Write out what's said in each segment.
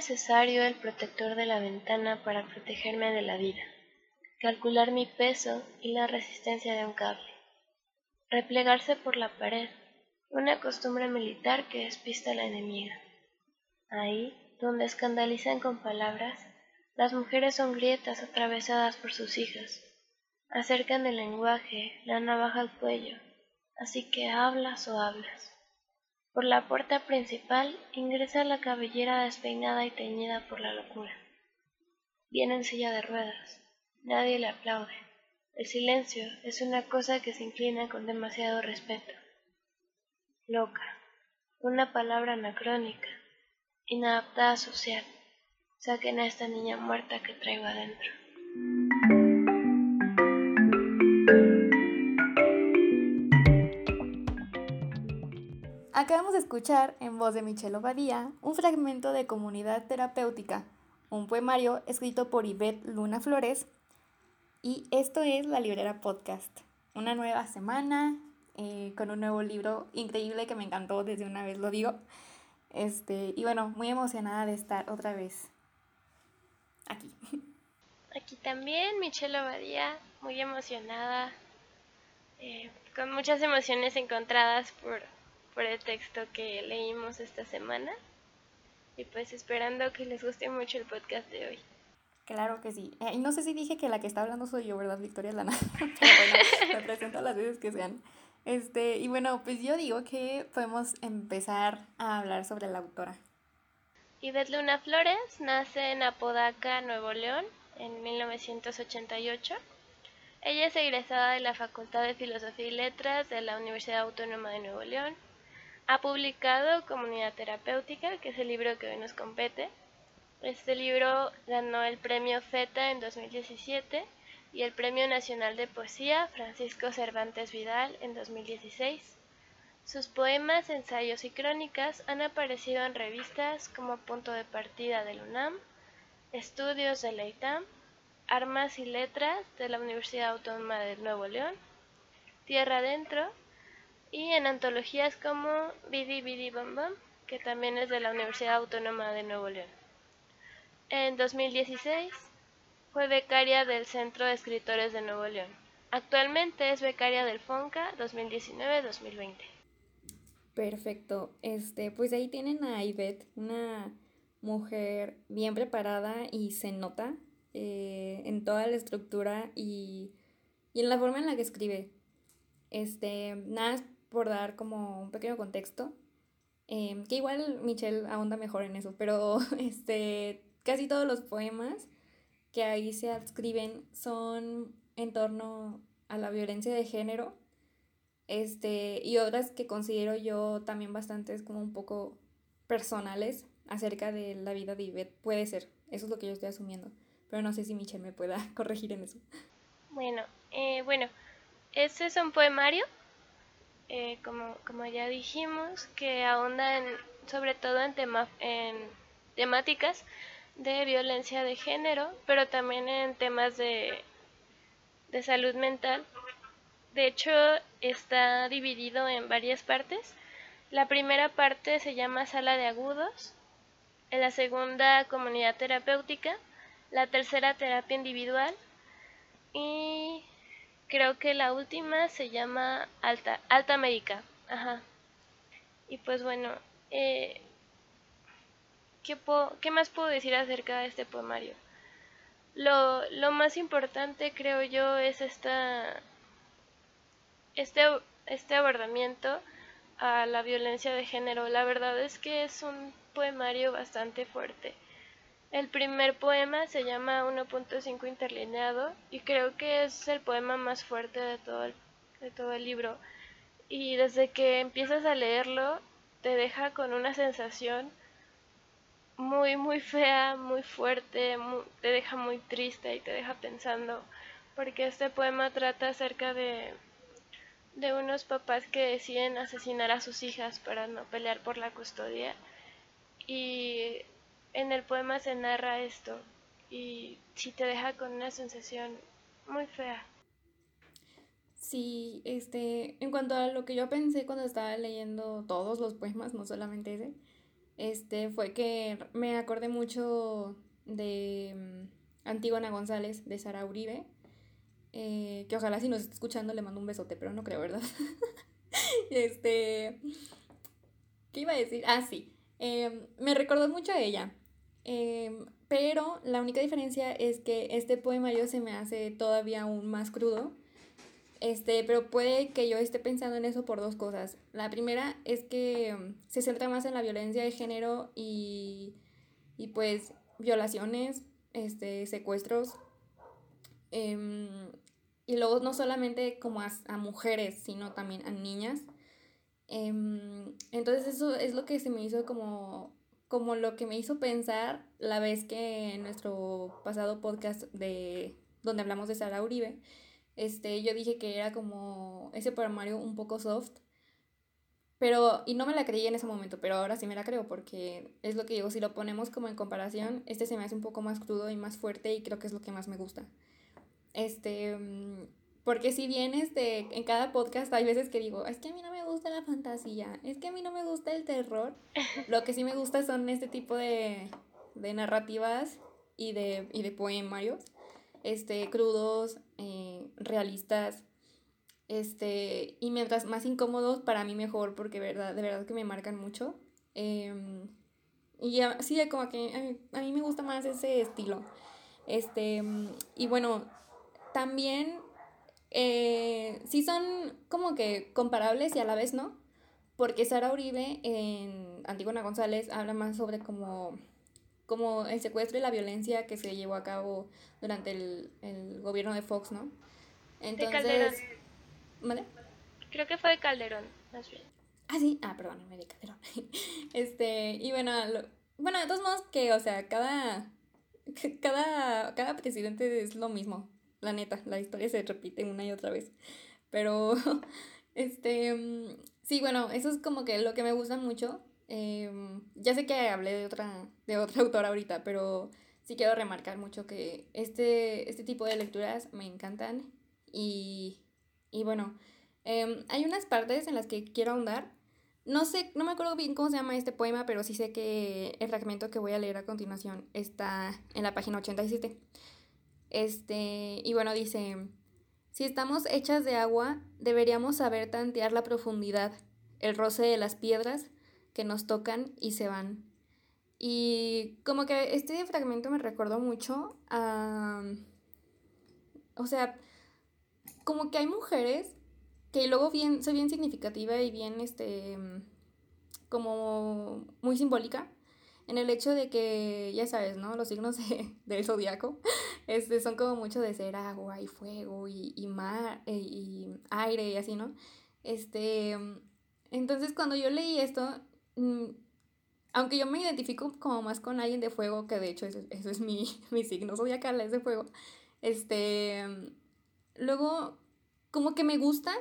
necesario el protector de la ventana para protegerme de la vida, calcular mi peso y la resistencia de un cable, replegarse por la pared, una costumbre militar que despista a la enemiga. Ahí, donde escandalizan con palabras, las mujeres son grietas atravesadas por sus hijas. Acercan el lenguaje, la navaja al cuello, así que hablas o hablas. Por la puerta principal ingresa la cabellera despeinada y teñida por la locura. Viene en silla de ruedas. Nadie le aplaude. El silencio es una cosa que se inclina con demasiado respeto. Loca. Una palabra anacrónica, inadaptada social. Saquen a esta niña muerta que traigo adentro. Acabamos de escuchar, en voz de Michelle Obadía, un fragmento de Comunidad Terapéutica, un poemario escrito por Yvette Luna Flores. Y esto es La Librera Podcast. Una nueva semana eh, con un nuevo libro increíble que me encantó, desde una vez lo digo. Este, y bueno, muy emocionada de estar otra vez aquí. Aquí también, Michelle Obadía, muy emocionada, eh, con muchas emociones encontradas por el texto que leímos esta semana. Y pues esperando que les guste mucho el podcast de hoy. Claro que sí. Eh, y no sé si dije que la que está hablando soy yo, ¿verdad, Victoria Lana? Pero bueno, me presento las veces que sean. Este, y bueno, pues yo digo que podemos empezar a hablar sobre la autora. Ivette Luna Flores nace en Apodaca, Nuevo León, en 1988. Ella es egresada de la Facultad de Filosofía y Letras de la Universidad Autónoma de Nuevo León ha publicado Comunidad Terapéutica, que es el libro que hoy nos compete. Este libro ganó el premio FETA en 2017 y el Premio Nacional de Poesía Francisco Cervantes Vidal en 2016. Sus poemas, ensayos y crónicas han aparecido en revistas como Punto de Partida del UNAM, Estudios de la ITAM, Armas y Letras de la Universidad Autónoma de Nuevo León, Tierra Adentro y en antologías como Bidi Bidi Bam Bam, que también es de la Universidad Autónoma de Nuevo León. En 2016 fue becaria del Centro de Escritores de Nuevo León. Actualmente es becaria del FONCA 2019-2020. Perfecto. Este, pues ahí tienen a Ivette, una mujer bien preparada y se nota eh, en toda la estructura y, y en la forma en la que escribe. Este, nada por dar como un pequeño contexto, em, que igual Michelle ahonda mejor en eso, pero este, casi todos los poemas que ahí se adscriben son en torno a la violencia de género, este, y otras que considero yo también bastantes como un poco personales acerca de la vida de Ivette. Puede ser, eso es lo que yo estoy asumiendo, pero no sé si Michelle me pueda corregir en eso. Bueno, eh, bueno, ese es un poemario eh, como, como ya dijimos, que ahonda sobre todo en, tema, en temáticas de violencia de género, pero también en temas de, de salud mental. De hecho, está dividido en varias partes. La primera parte se llama sala de agudos, en la segunda comunidad terapéutica, la tercera terapia individual y creo que la última se llama Alta, Alta América. Ajá. Y pues bueno, eh, ¿qué, ¿qué, más puedo decir acerca de este poemario? Lo, lo más importante creo yo es esta, este, este abordamiento a la violencia de género. La verdad es que es un poemario bastante fuerte. El primer poema se llama 1.5 interlineado y creo que es el poema más fuerte de todo el, de todo el libro. Y desde que empiezas a leerlo te deja con una sensación muy, muy fea, muy fuerte, te deja muy triste y te deja pensando, porque este poema trata acerca de, de unos papás que deciden asesinar a sus hijas para no pelear por la custodia. Y en el poema se narra esto y sí te deja con una sensación muy fea. Sí, este, en cuanto a lo que yo pensé cuando estaba leyendo todos los poemas, no solamente ese, este, fue que me acordé mucho de mm, Antígona González, de Sara Uribe, eh, que ojalá si nos está escuchando le mando un besote, pero no creo, ¿verdad? este, ¿qué iba a decir? Ah, sí, em, me recordó mucho a ella, em, pero la única diferencia es que este poemario se me hace todavía aún más crudo este, pero puede que yo esté pensando en eso por dos cosas. La primera es que mm, se centra más en la violencia de género y, y pues violaciones, este, secuestros. Em, y luego no solamente como a, mujeres, sino también a niñas. Em, entonces eso es lo que se me hizo como, como lo que me hizo pensar la vez que en nuestro pasado podcast de donde hablamos de Sara Uribe, este, yo dije que era como ese poemario un poco soft, pero, y no me la creí en ese momento, pero ahora sí me la creo porque es lo que digo, si lo ponemos como en comparación, este se me hace un poco más crudo y más fuerte y creo que es lo que más me gusta. Este, mm, porque si bien este, en cada podcast hay veces que digo, es que a mí no me gusta la fantasía, es que a mí no me gusta el terror, lo que sí me gusta son este tipo de, de narrativas y de, y de poemarios este, crudos, eh, realistas, este, y mientras más incómodos, para mí mejor, porque verdad, de verdad que me marcan mucho. Em, y sí, como que a mí, me gusta más ese estilo. Este, y bueno, también eh, sí son como que comparables y a la vez no, porque Sara Uribe en Antígona González habla más sobre como como el secuestro y la violencia que se llevó a cabo durante el, el gobierno de Fox, ¿no? Entonces, ¿vale? Creo que fue de Calderón, más bien. Ah, sí, ah, perdón, me de Calderón. este, y bueno, bueno, de todos modos que, o sea, cada, cada, cada presidente es lo mismo, la neta, la historia se repite una y otra vez. Pero, este, mm, sí, bueno, eso es como que lo que me gusta mucho Em, ya sé que hablé de otra, de otra autora ahorita, pero sí quiero remarcar mucho que este, este tipo de lecturas me encantan y, y bueno, em, hay unas partes en las que quiero ahondar. No sé, no me acuerdo bien cómo se llama este poema, pero sí sé que el fragmento que voy a leer a continuación está en la página 87. Este, y bueno, dice, si estamos hechas de agua, deberíamos saber tantear la profundidad, el roce de las piedras, que nos tocan y se van. Y como que este fragmento me recordó mucho a... O sea, como que hay mujeres que luego bien, soy bien significativa y bien, este, como muy simbólica en el hecho de que, ya sabes, ¿no? Los signos del zodiaco este, son como mucho de ser agua y fuego y, y mar e, y aire y así, ¿no? Este, entonces cuando yo leí esto, Mm, aunque yo me identifico como más con alguien de fuego, que de hecho eso, es mi, mi signo zodiacal, es de fuego, este, luego como que me gusta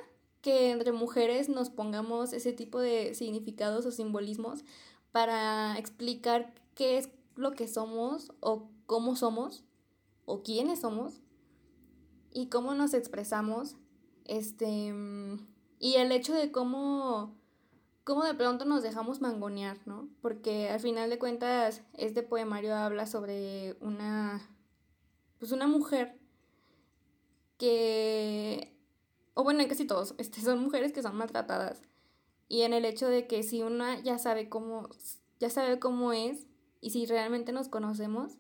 que entre mujeres nos pongamos ese tipo de significados o simbolismos para explicar qué es lo que somos o cómo somos o quiénes somos y cómo nos expresamos este y el hecho de cómo cómo de pronto nos dejamos mangonear, ¿no? Porque al final de cuentas este poemario habla sobre una, pues una mujer que, o bueno, casi todos, este, son mujeres que son maltratadas. Y en el hecho de que si una ya sabe cómo, ya sabe cómo es, y si realmente nos conocemos,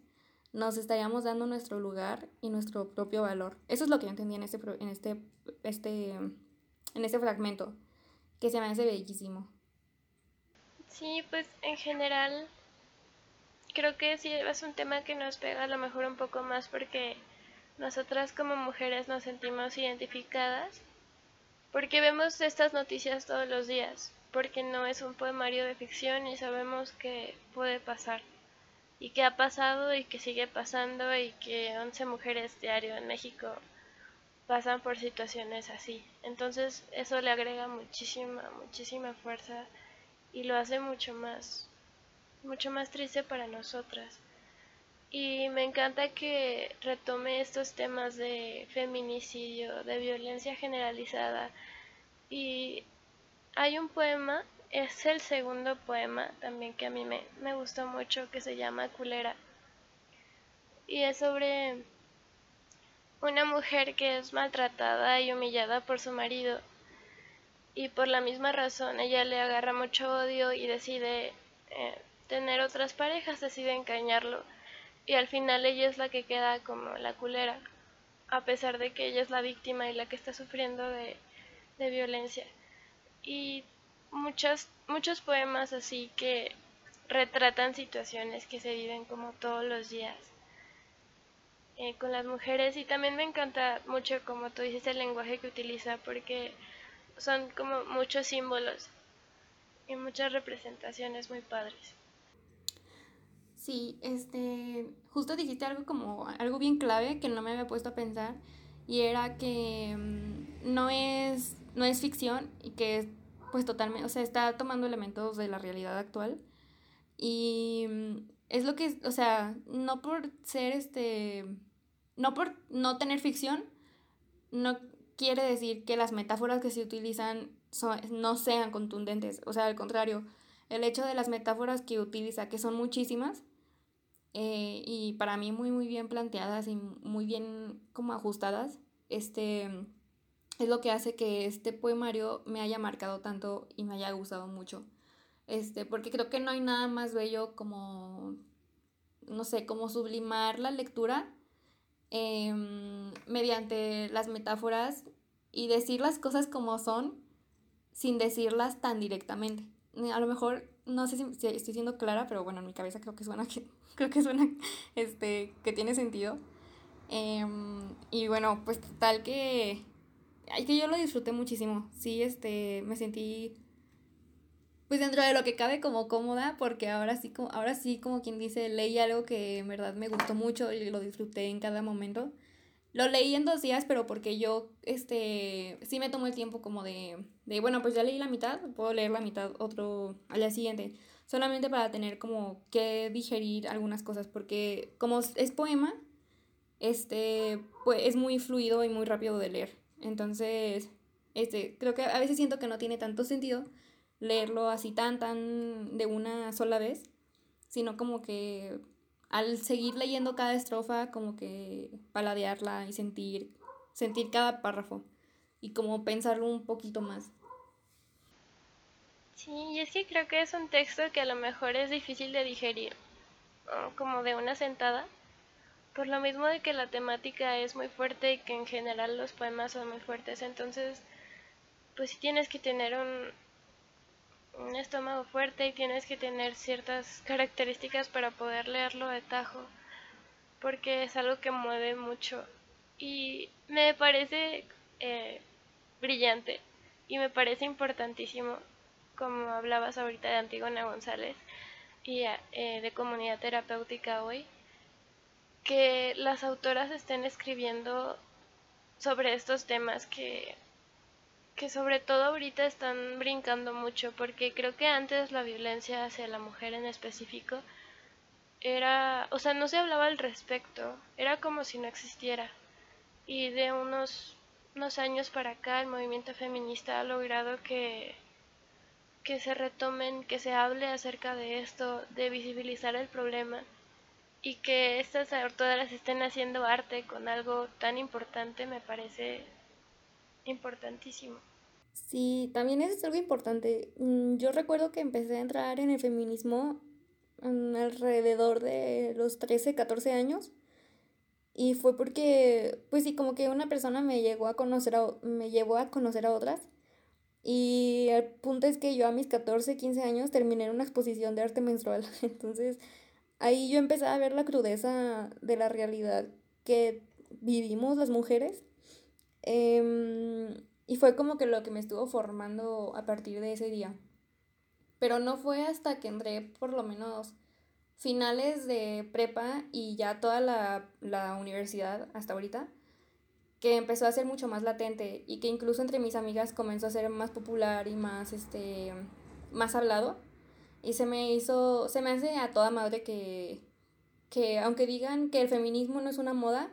nos estaríamos dando nuestro lugar y nuestro propio valor. Eso es lo que yo entendí en este, en este, este, en este fragmento, que se me hace bellísimo. Sí, pues en general creo que sí es un tema que nos pega a lo mejor un poco más porque nosotras como mujeres nos sentimos identificadas porque vemos estas noticias todos los días, porque no es un poemario de ficción y sabemos que puede pasar y que ha pasado y que sigue pasando y que 11 mujeres diario en México pasan por situaciones así. Entonces eso le agrega muchísima, muchísima fuerza y lo hace mucho más, mucho más triste para nosotras. Y me encanta que retome estos temas de feminicidio, de violencia generalizada. Y hay un poema es el segundo poema también que a mí me, me gustó mucho, que se llama Culera. Y es sobre una mujer que es maltratada y humillada por su marido. Y por la misma razón ella le agarra mucho odio y decide eh, tener otras parejas, decide engañarlo. Y al final ella es la que queda como la culera, a pesar de que ella es la víctima y la que está sufriendo de, de violencia. Y muchas, muchos poemas así que retratan situaciones que se viven como todos los días eh, con las mujeres y también me encanta mucho como tú dices el lenguaje que utiliza porque son como muchos símbolos y muchas representaciones muy padres. Sí, este, justo dijiste algo como algo bien clave que no me había puesto a pensar y era que mm, no es no es ficción y que pues totalmente, o sea, está tomando elementos de la realidad actual. Y mm, es lo que, o sea, no por ser este, no por no tener ficción, no quiere decir que las metáforas que se utilizan no sean contundentes, o sea, al contrario, el hecho de las metáforas que utiliza, que son muchísimas, eh, y para mí muy, muy bien planteadas y muy bien como ajustadas, este es lo que hace que este poemario me haya marcado tanto y me haya gustado mucho. Este, porque creo que no hay nada más bello como, no sé, como sublimar la lectura em, mediante las metáforas y decir las cosas como son sin decirlas tan directamente. A lo mejor, no sé si, estoy siendo clara, pero bueno, en mi cabeza creo que suena que, creo que suena, este, que tiene sentido. Em, y bueno, pues tal que ay, que yo lo disfruté muchísimo. Sí, este, me sentí pues dentro de lo que cabe como cómoda, porque ahora sí, como, ahora sí, como quien dice, leí algo que en verdad me gustó mucho y lo disfruté en cada momento. Lo leí en dos días, pero porque yo, este, sí me tomó el tiempo como de, de, bueno, pues ya leí la mitad, puedo leer la mitad otro al día siguiente, solamente para tener como que digerir algunas cosas, porque como es poema, este, pues es muy fluido y muy rápido de leer. Entonces, este, creo que a veces siento que no tiene tanto sentido leerlo así tan, tan de una sola vez, sino como que al seguir leyendo cada estrofa, como que paladearla y sentir, sentir cada párrafo y como pensarlo un poquito más. Sí, y es que creo que es un texto que a lo mejor es difícil de digerir, como de una sentada, por lo mismo de que la temática es muy fuerte y que en general los poemas son muy fuertes, entonces pues sí tienes que tener un, un estómago fuerte y tienes que tener ciertas características para poder leerlo de tajo, porque es algo que mueve mucho. Y me parece eh, brillante y me parece importantísimo, como hablabas ahorita de Antigona González y eh, de comunidad terapéutica hoy, que las autoras estén escribiendo sobre estos temas que, que sobre todo ahorita están brincando mucho, porque creo que antes la violencia hacia la mujer en específico era, o sea, no se hablaba al respecto, era como si no existiera. Y de unos, unos años para acá el movimiento feminista ha logrado que, que se retomen, que se hable acerca de esto, de visibilizar el problema y que estas autoras estén haciendo arte con algo tan importante me parece importantísimo. Sí, también es algo importante. Mm, yo recuerdo que empecé a entrar en el feminismo mm, alrededor de los 13, 14 años. Y fue porque, pues sí, como que una persona me llegó a conocer a, me llevó a conocer a otras. Y el punto es que yo a mis 14, 15 años terminé en una exposición de arte menstrual. Entonces, ahí yo empecé a ver la crudeza de la realidad que vivimos las mujeres. Em, y fue como que lo que me estuvo formando a partir de ese día. Pero no fue hasta que entré por lo menos finales de prepa y ya toda la, la universidad hasta ahorita, que empezó a ser mucho más latente y que incluso entre mis amigas comenzó a ser más popular y más, este, más hablado. Y se me hizo, se me hace a toda madre que, que aunque digan que el feminismo no es una moda,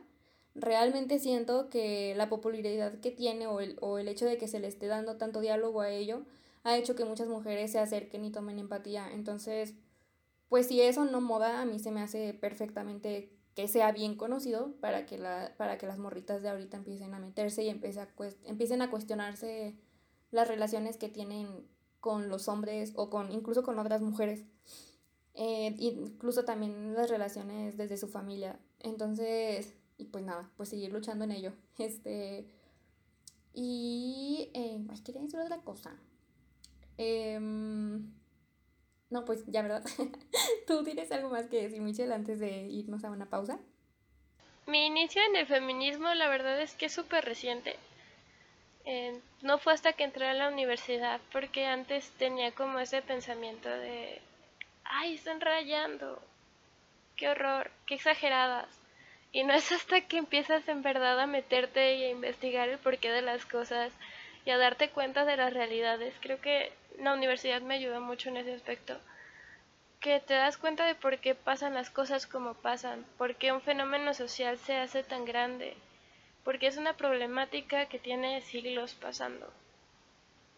realmente siento que la popularidad que tiene o el, o el hecho de que se le esté dando tanto diálogo a ello ha hecho que muchas mujeres se acerquen y tomen empatía. Entonces, pues si eso no moda, a mí se me hace perfectamente que sea bien conocido para que, la, para que las morritas de ahorita empiecen a meterse y empiecen a, empiecen a cuestionarse las relaciones que tienen con los hombres o con incluso con otras mujeres. Eh, incluso también las relaciones desde su familia. Entonces, y pues nada, pues seguir luchando en ello. Este, y, eh, quería decir otra cosa. Em, no, pues ya, ¿verdad? ¿Tú tienes algo más que decir, Michelle, antes de irnos a una pausa? Mi inicio en el feminismo, la verdad es que es súper reciente. Eh, no fue hasta que entré a la universidad, porque antes tenía como ese pensamiento de, ay, están rayando, qué horror, qué exageradas. Y no es hasta que empiezas en verdad a meterte y a investigar el porqué de las cosas y a darte cuenta de las realidades. Creo que la universidad me ayudó mucho en ese aspecto. Que te das cuenta de por qué pasan las cosas como pasan, por qué un fenómeno social se hace tan grande, porque es una problemática que tiene siglos pasando.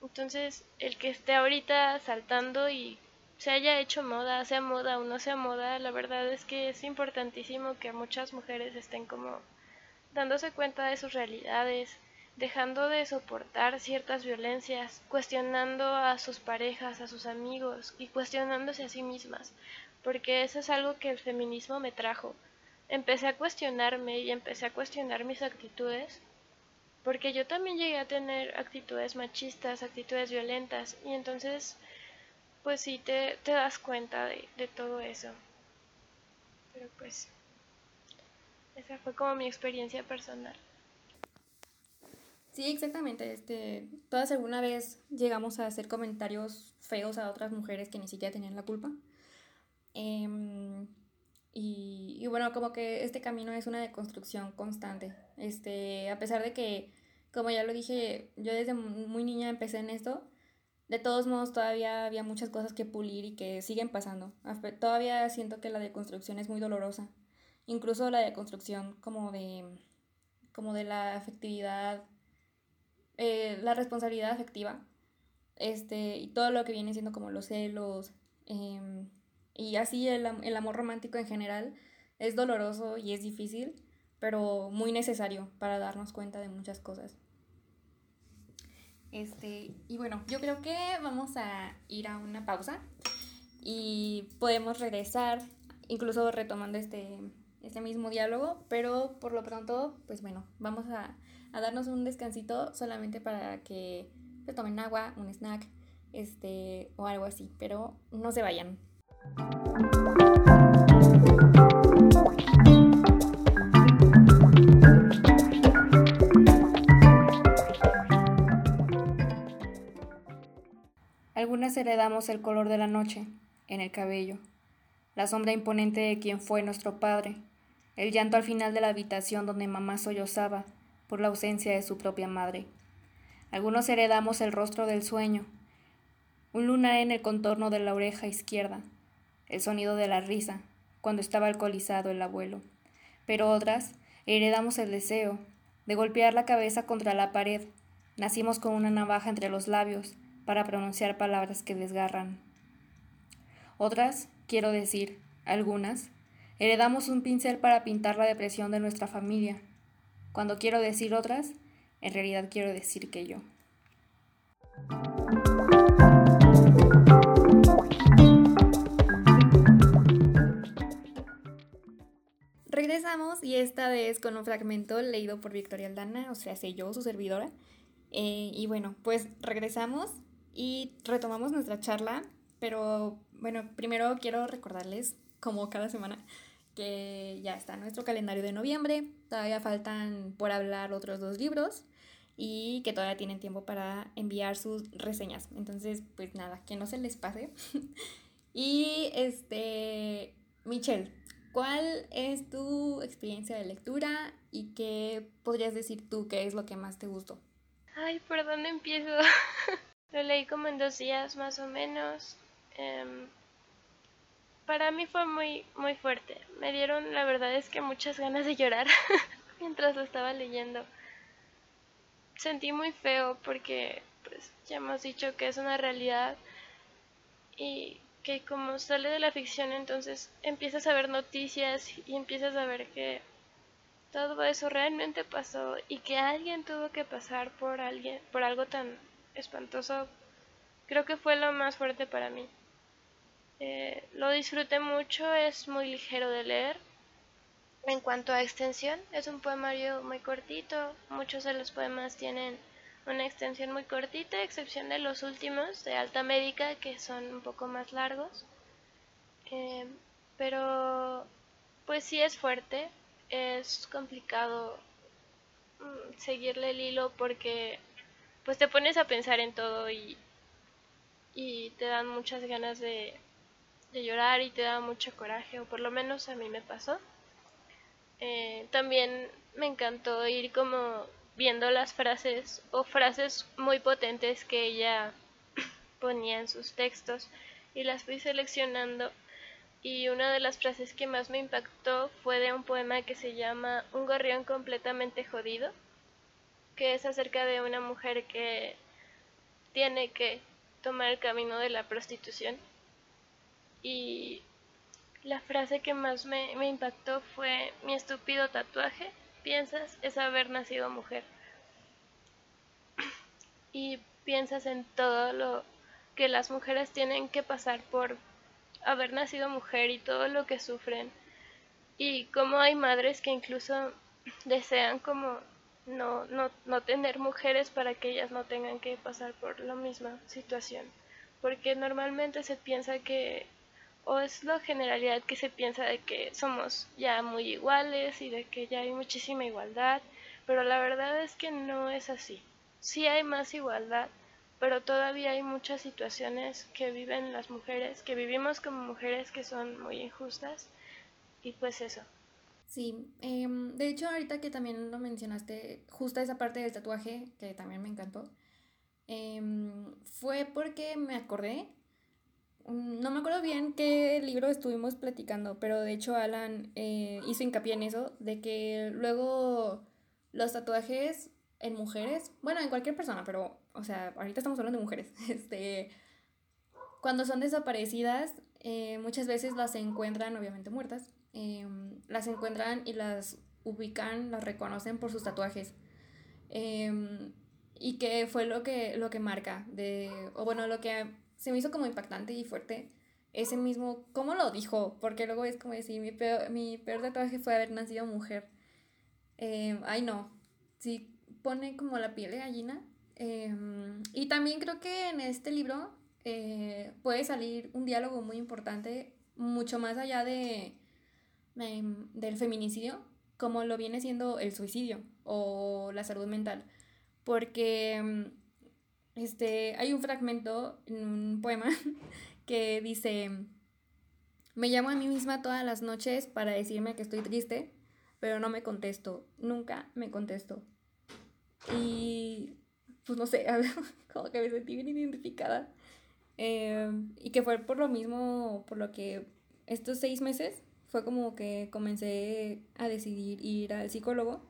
Entonces, el que esté ahorita saltando y se haya hecho moda, sea moda o no sea moda, la verdad es que es importantísimo que muchas mujeres estén como dándose cuenta de sus realidades, dejando de soportar ciertas violencias, cuestionando a sus parejas, a sus amigos y cuestionándose a sí mismas, porque eso es algo que el feminismo me trajo. Empecé a cuestionarme y empecé a cuestionar mis actitudes, porque yo también llegué a tener actitudes machistas, actitudes violentas, y entonces pues sí te, das cuenta de, todo eso. Pero pues esa fue como mi experiencia personal. Sí, exactamente. Este, todas alguna vez llegamos a hacer comentarios feos a otras mujeres que ni siquiera tenían la culpa. Em, y, y, bueno, como que este camino es una deconstrucción constante. Este, a pesar de que, como ya lo dije, yo desde muy niña empecé en esto, de todos modos todavía había muchas cosas que pulir y que siguen pasando. Todavía siento que la deconstrucción es muy dolorosa. Incluso la deconstrucción como de, como de la afectividad, eh, la responsabilidad afectiva, este, y todo lo que viene siendo como los celos, em, y así el, el amor romántico en general, es doloroso y es difícil, pero muy necesario para darnos cuenta de muchas cosas. Este, y bueno, yo creo que vamos a ir a una pausa y podemos regresar, incluso retomando este, este mismo diálogo, pero por lo pronto, pues bueno, vamos a, a darnos un descansito solamente para que se tomen agua, un snack, este, o algo así, pero no se vayan. Algunas heredamos el color de la noche en el cabello, la sombra imponente de quien fue nuestro padre, el llanto al final de la habitación donde mamá sollozaba por la ausencia de su propia madre. Algunos heredamos el rostro del sueño, un lunar en el contorno de la oreja izquierda, el sonido de la risa cuando estaba alcoholizado el abuelo. Pero otras heredamos el deseo de golpear la cabeza contra la pared. Nacimos con una navaja entre los labios, para pronunciar palabras que desgarran. Otras, quiero decir, algunas, heredamos un pincel para pintar la depresión de nuestra familia. Cuando quiero decir otras, en realidad quiero decir que yo. Regresamos y esta vez con un fragmento leído por Victoria Aldana, o sea, sé yo, su servidora. Eh, y bueno, pues regresamos y retomamos nuestra charla, pero bueno, primero quiero recordarles, como cada semana, que ya está nuestro calendario de noviembre, todavía faltan por hablar otros dos libros y que todavía tienen tiempo para enviar sus reseñas. Entonces, pues nada, que no se les pase. y este, Michelle, ¿cuál es tu experiencia de lectura y qué podrías decir tú que es lo que más te gustó? Ay, ¿por dónde empiezo? Lo leí como en dos días más o menos. Em, para mí fue muy, muy fuerte. Me dieron, la verdad es que muchas ganas de llorar mientras lo estaba leyendo. Sentí muy feo porque pues ya hemos dicho que es una realidad y que como sale de la ficción entonces empiezas a ver noticias y empiezas a ver que todo eso realmente pasó y que alguien tuvo que pasar por alguien por algo tan espantoso. Creo que fue lo más fuerte para mí. Eh, lo disfruté mucho es muy ligero de leer. En cuanto a extensión es un poemario muy cortito. Muchos de los poemas tienen una extensión muy cortita, excepción de los últimos de alta médica que son un poco más largos. Eh, pero pues sí es fuerte, es complicado mm, seguirle el hilo porque pues te pones a pensar en todo y, y te dan muchas ganas de, llorar y te da mucho coraje, o por lo menos a mí me pasó. Eh, también me encantó ir como viendo las frases o frases muy potentes que ella ponía en sus textos y las fui seleccionando y una de las frases que más me impactó fue de un poema que se llama Un gorrión completamente jodido, que es acerca de una mujer que tiene que tomar el camino de la prostitución. Y la frase que más me, impactó fue mi estúpido tatuaje piensas es haber nacido mujer. Y piensas en todo lo que las mujeres tienen que pasar por haber nacido mujer y todo lo que sufren. Y cómo hay madres que incluso desean como no, no, no tener mujeres para que ellas no tengan que pasar por la misma situación. Porque normalmente se piensa que o es la generalidad que se piensa de que somos ya muy iguales y de que ya hay muchísima igualdad, pero la verdad es que no es así. Sí hay más igualdad, pero todavía hay muchas situaciones que viven las mujeres, que vivimos como mujeres que son muy injustas y pues eso. Sí, em, de hecho ahorita que también lo mencionaste, justo esa parte del tatuaje, que también me encantó, em, fue porque me acordé Mm, no me acuerdo bien qué libro estuvimos platicando, pero de hecho Alan eh, hizo hincapié en eso, de que luego los tatuajes en mujeres, bueno, en cualquier persona, pero, o sea, ahorita estamos hablando de mujeres, este, cuando son desaparecidas, eh, muchas veces las encuentran, obviamente muertas, em, las encuentran y las ubican, las reconocen por sus tatuajes. Em, y que fue lo que, lo que marca, de, o bueno, lo que se me hizo como impactante y fuerte ese mismo, ¿cómo lo dijo? Porque luego es como decir, mi peor, mi peor tatuaje fue haber nacido mujer. Eh, ay, no, sí pone como la piel de gallina. Em, y también creo que en este libro eh, puede salir un diálogo muy importante, mucho más allá de, em, del feminicidio, como lo viene siendo el suicidio o la salud mental. Porque em, este, hay un fragmento en un poema que dice, me llamo a mí misma todas las noches para decirme que estoy triste, pero no me contesto, nunca me contesto. Y pues no sé, como que me sentí bien identificada. Em, y que fue por lo mismo, por lo que estos seis meses fue como que comencé a decidir ir al psicólogo.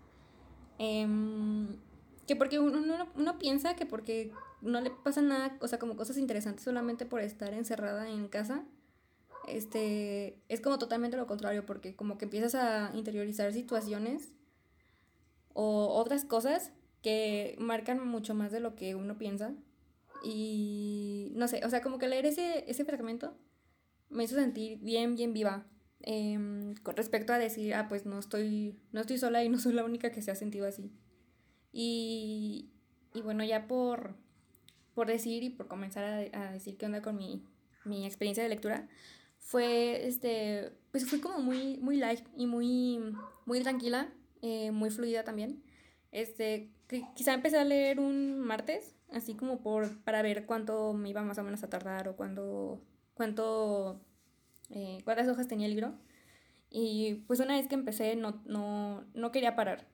Em, que porque uno, uno, uno, piensa que porque no le pasa nada, o sea, como cosas interesantes solamente por estar encerrada en casa. Este, es como totalmente lo contrario, porque como que empiezas a interiorizar situaciones o otras cosas que marcan mucho más de lo que uno piensa. Y no sé, o sea, como que leer ese, ese fragmento me hizo sentir bien, bien viva. Em, con respecto a decir, ah, pues no estoy, no estoy sola y no soy la única que se ha sentido así. Y, y bueno, ya por, por decir y por comenzar a, decir qué onda con mi, mi, experiencia de lectura, fue, este, pues fue como muy, muy light y muy, muy tranquila, eh, muy fluida también. Este, quizá empecé a leer un martes, así como por, para ver cuánto me iba más o menos a tardar o cuánto, cuánto, eh, cuántas hojas tenía el libro. Y pues una vez que empecé no, no, no quería parar,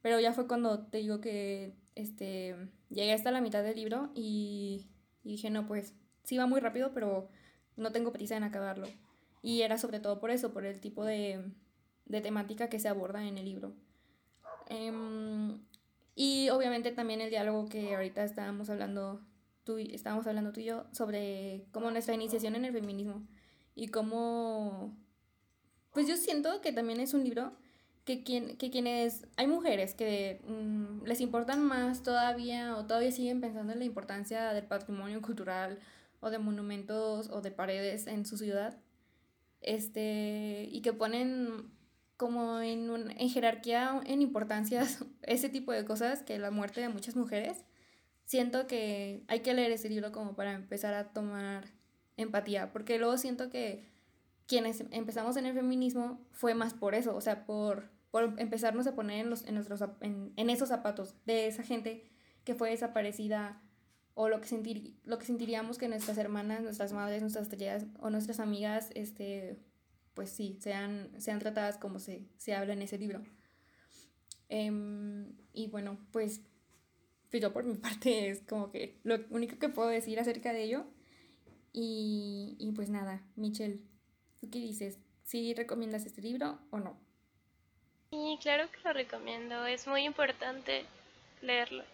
pero ya fue cuando te digo que este, llegué hasta la mitad del libro y, dije, no, pues sí va muy rápido, pero no tengo prisa en acabarlo. Y era sobre todo por eso, por el tipo de, temática que se aborda en el libro. Em, y obviamente también el diálogo que ahorita estábamos hablando tú estábamos hablando tú y yo sobre como nuestra iniciación en el feminismo y cómo pues yo siento que también es un libro que, quien, que quienes hay mujeres que mm, les importan más todavía o todavía siguen pensando en la importancia del patrimonio cultural o de monumentos o de paredes en su ciudad este y que ponen como en, un, en jerarquía en importancias ese tipo de cosas que la muerte de muchas mujeres siento que hay que leer ese libro como para empezar a tomar empatía, porque luego siento que quienes empezamos en el feminismo fue más por eso, o sea, por, por empezarnos a poner en, los, en, nuestros, en, en esos zapatos de esa gente que fue desaparecida o lo que, sentir, lo que sentiríamos que nuestras hermanas, nuestras madres, nuestras tías o nuestras amigas, este, pues sí, sean, sean tratadas como se, se habla en ese libro. Em, y bueno, pues pues yo por mi parte es como que lo único que puedo decir acerca de ello. Y, y pues nada, Michelle, ¿tú qué dices? ¿Sí recomiendas este libro o no? Sí, claro que lo recomiendo, es muy importante leerlo.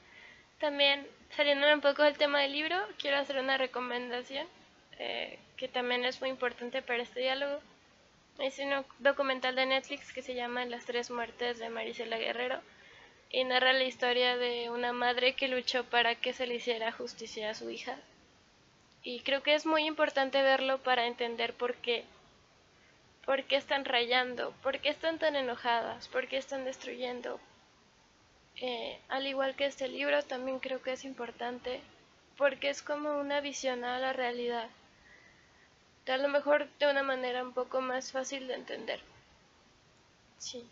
También, saliéndome un poco del tema del libro, quiero hacer una recomendación eh, que también es muy importante para este diálogo. Es un documental de Netflix que se llama Las tres muertes de Marisela Guerrero y narra la historia de una madre que luchó para que se le hiciera justicia a su hija. Y creo que es muy importante verlo para entender por qué. ¿Por qué están rayando? ¿Por qué están tan enojadas? ¿Por qué están destruyendo? Eh, al igual que este libro, también creo que es importante porque es como una visión a la realidad. A lo mejor de una manera un poco más fácil de entender. Sí.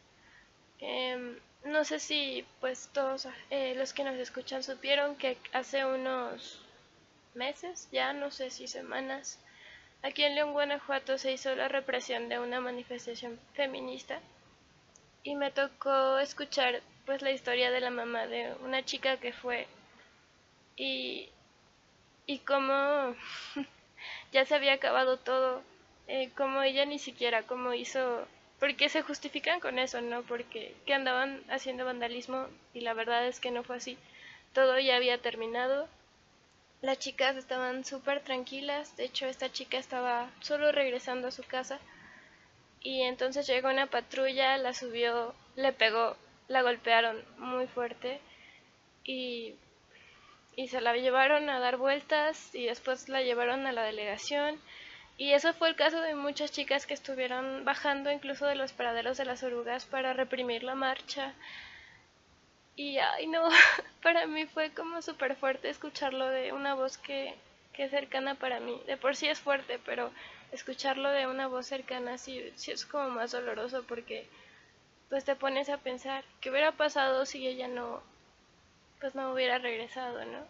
Em, no sé si pues todos eh, los que nos escuchan supieron que hace unos meses, ya no sé si semanas, aquí en León, Guanajuato se hizo la represión de una manifestación feminista y me tocó escuchar pues la historia de la mamá de una chica que fue y, y cómo ya se había acabado todo, eh, como ella ni siquiera como hizo porque se justifican con eso, ¿no? Porque que andaban haciendo vandalismo y la verdad es que no fue así. Todo ya había terminado. Las chicas estaban súper tranquilas, de hecho esta chica estaba solo regresando a su casa. Y entonces llegó una patrulla, la subió, le pegó, la golpearon muy fuerte. Y, y se la llevaron a dar vueltas y después la llevaron a la delegación. Y eso fue el caso de muchas chicas que estuvieron bajando incluso de los paraderos de las orugas para reprimir la marcha. Y ay no, para mí fue como súper fuerte escucharlo de una voz que, que es cercana para mí. De por sí es fuerte, pero escucharlo de una voz cercana sí, sí es como más doloroso porque pues te pones a pensar qué hubiera pasado si ella no pues no hubiera regresado, ¿no?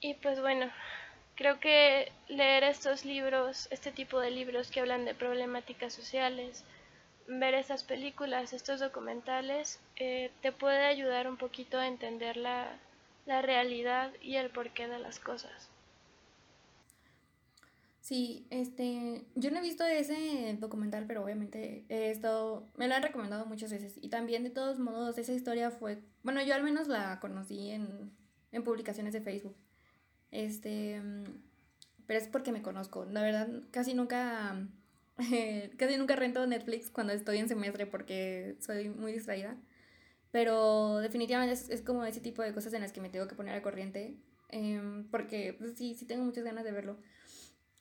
Y pues bueno, Creo que leer estos libros, este tipo de libros que hablan de problemáticas sociales, ver estas películas, estos documentales, eh, te puede ayudar un poquito a entender la, la realidad y el porqué de las cosas. Sí, este, yo no he visto ese documental, pero obviamente he estado, me lo han recomendado muchas veces. Y también de todos modos, esa historia fue, bueno, yo al menos la conocí en, en publicaciones de Facebook. Este, pero es porque me conozco. La verdad, casi nunca, casi nunca rento Netflix cuando estoy en semestre porque soy muy distraída. Pero definitivamente es, como ese tipo de cosas en las que me tengo que poner a corriente. Em, porque pues, sí, sí tengo muchas ganas de verlo.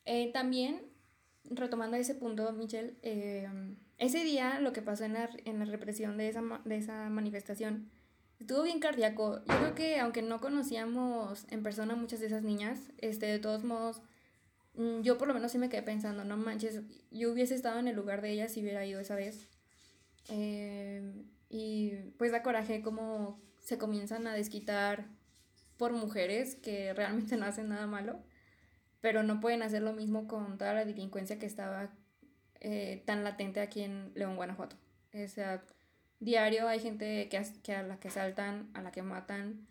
Eh, también, retomando ese punto, Michelle, em, ese día lo que pasó en la, en la represión de esa, de esa manifestación Estuvo bien cardíaco. Yo creo que aunque no conocíamos en persona muchas de esas niñas, este, de todos modos, yo por lo menos sí me quedé pensando, no manches, yo hubiese estado en el lugar de ellas si hubiera ido esa vez. Eh, y pues da coraje cómo se comienzan a desquitar por mujeres que realmente no hacen nada malo, pero no pueden hacer lo mismo con toda la delincuencia que estaba eh, tan latente aquí en León, Guanajuato. O sea, diario hay gente que, que a la que saltan, a la que matan,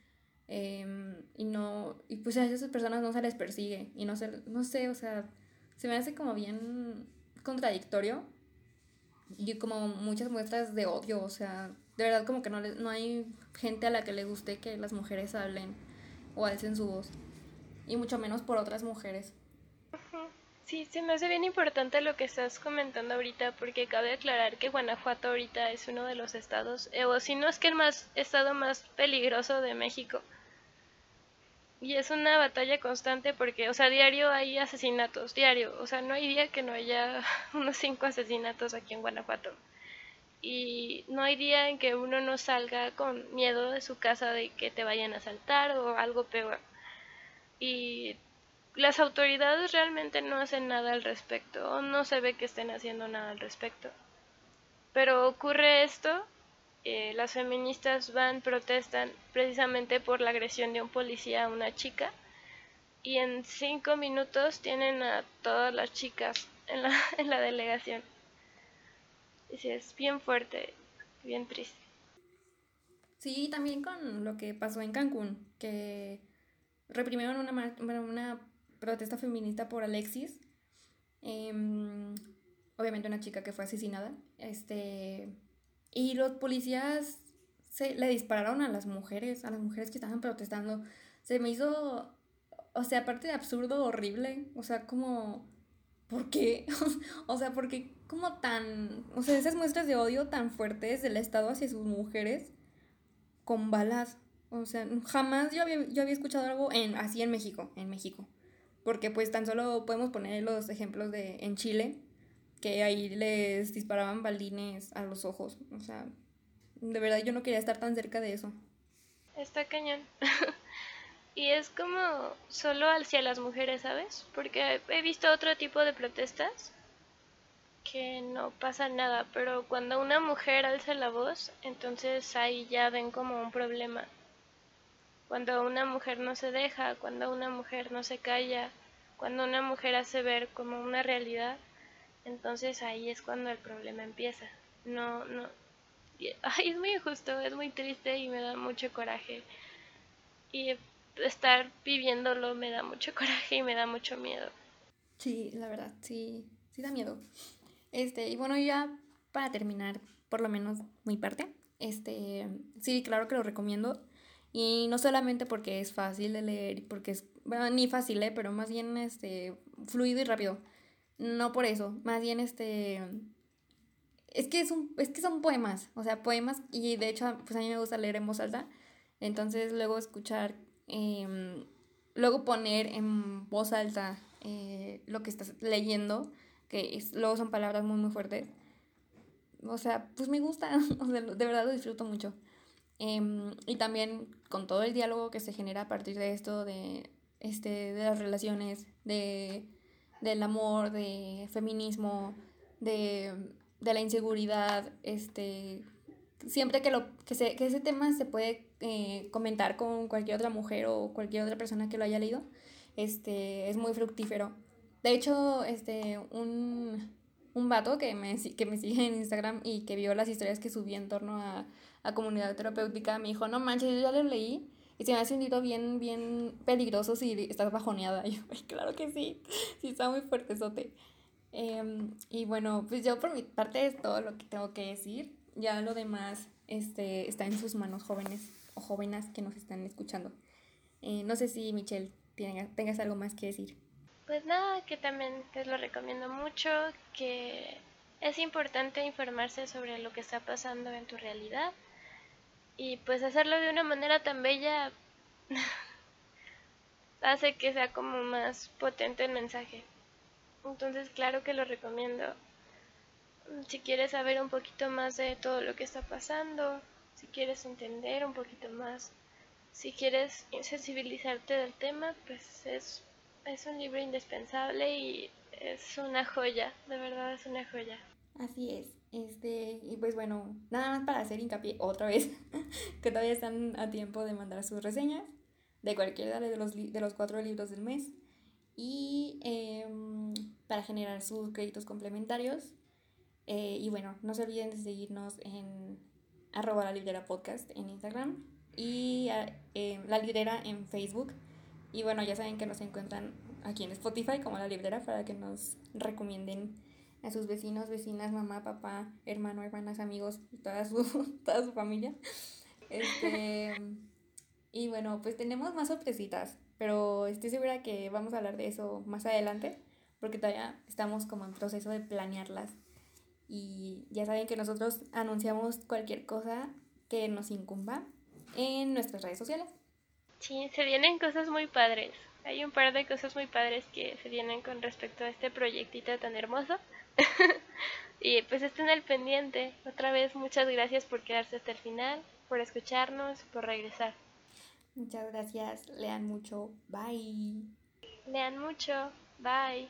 em, y no, y pues a esas personas no se les persigue, y no, se, no sé, o sea, se me hace como bien contradictorio, y como muchas muestras de odio, o sea, de verdad como que no, no hay gente a la que le guste que las mujeres hablen o alcen su voz. y mucho menos por otras mujeres. Sí, se me hace bien importante lo que estás comentando ahorita, porque cabe aclarar que Guanajuato ahorita es uno de los estados, eh, o si no es que el más estado más peligroso de México. Y es una batalla constante porque, o sea, diario hay asesinatos, diario. O sea, no hay día que no haya unos cinco asesinatos aquí en Guanajuato. Y no hay día en que uno no salga con miedo de su casa de que te vayan a asaltar o algo peor. Y las autoridades realmente no hacen nada al respecto, o no se ve que estén haciendo nada al respecto. Pero ocurre esto, eh, las feministas van, protestan precisamente por la agresión de un policía a una chica, y en cinco minutos tienen a todas las chicas en la, en la delegación. Y sí, es bien fuerte, bien triste. Sí, también con lo que pasó en Cancún, que reprimieron una, una protesta feminista por Alexis. Em, obviamente una chica que fue asesinada. Este, y los policías se, le dispararon a las mujeres, a las mujeres que estaban protestando. Se me hizo, o sea, aparte de absurdo, horrible. O sea, como, ¿por qué? o sea, porque como tan, o sea, esas muestras de odio tan fuertes del Estado hacia sus mujeres con balas. O sea, jamás yo había, yo había escuchado algo en, así en México, en México porque pues tan solo podemos poner los ejemplos de en Chile, que ahí les disparaban balines a los ojos, o sea, de verdad yo no quería estar tan cerca de eso. Está cañón. y es como solo hacia las mujeres, ¿sabes? Porque he visto otro tipo de protestas que no pasa nada, pero cuando una mujer alza la voz, entonces ahí ya ven como un problema cuando una mujer no se deja, cuando una mujer no se calla, cuando una mujer hace ver como una realidad, entonces ahí es cuando el problema empieza. No, no. Ay, es muy injusto, es muy triste y me da mucho coraje. Y estar viviéndolo me da mucho coraje y me da mucho miedo. Sí, la verdad, sí, sí da miedo. Este, y bueno, ya para terminar, por lo menos mi parte, este, sí, claro que lo recomiendo. Y no solamente porque es fácil de leer, porque es, bueno, ni fácil, ¿eh? pero más bien este, fluido y rápido. No por eso, más bien este... Es que, es, un, es que son poemas, o sea, poemas, y de hecho, pues a mí me gusta leer en voz alta, entonces luego escuchar, em, luego poner en voz alta eh, lo que estás leyendo, que es, luego son palabras muy, muy fuertes, o sea, pues me gusta, o sea, de verdad lo disfruto mucho. Em, y también con todo el diálogo que se genera a partir de esto, de, este, de las relaciones, de, del amor, de feminismo, de, de la inseguridad, este, siempre que, lo, que, se, que ese tema se puede eh, comentar con cualquier otra mujer o cualquier otra persona que lo haya leído, este, es muy fructífero. De hecho, este, un, un vato que me, que me sigue en Instagram y que vio las historias que subí en torno a a comunidad terapéutica, me dijo, no manches, yo ya lo leí y se me ha sentido bien, bien peligroso si estás bajoneada. Y yo, claro que sí, sí está muy fuertezote. Eh, y bueno, pues yo por mi parte es todo lo que tengo que decir. Ya lo demás este, está en sus manos jóvenes o jóvenes que nos están escuchando. Eh, no sé si Michelle tengas algo más que decir. Pues nada, que también te lo recomiendo mucho, que es importante informarse sobre lo que está pasando en tu realidad y pues hacerlo de una manera tan bella hace que sea como más potente el mensaje. Entonces, claro que lo recomiendo. Si quieres saber un poquito más de todo lo que está pasando, si quieres entender un poquito más, si quieres sensibilizarte del tema, pues es, es un libro indispensable y es una joya, de verdad es una joya. Así es. Este, y pues bueno, nada más para hacer hincapié otra vez, que todavía están a tiempo de mandar sus reseñas de cualquiera de los, de los cuatro libros del mes y em, para generar sus créditos complementarios. Eh, y bueno, no se olviden de seguirnos en arroba la librera podcast en Instagram y eh, la librera en Facebook. Y bueno, ya saben que nos encuentran aquí en Spotify como la librera para que nos recomienden a sus vecinos, vecinas, mamá, papá, hermano, hermanas, amigos, toda su, toda su familia. Este, y bueno, pues tenemos más sorpresitas. pero estoy segura que vamos a hablar de eso más adelante, porque todavía estamos como en proceso de planearlas. Y ya saben que nosotros anunciamos cualquier cosa que nos incumba en nuestras redes sociales. Sí, se vienen cosas muy padres. Hay un par de cosas muy padres que se vienen con respecto a este proyectito tan hermoso. y pues estén al pendiente. Otra vez muchas gracias por quedarse hasta el final, por escucharnos, por regresar. Muchas gracias, lean mucho, bye. Lean mucho, bye.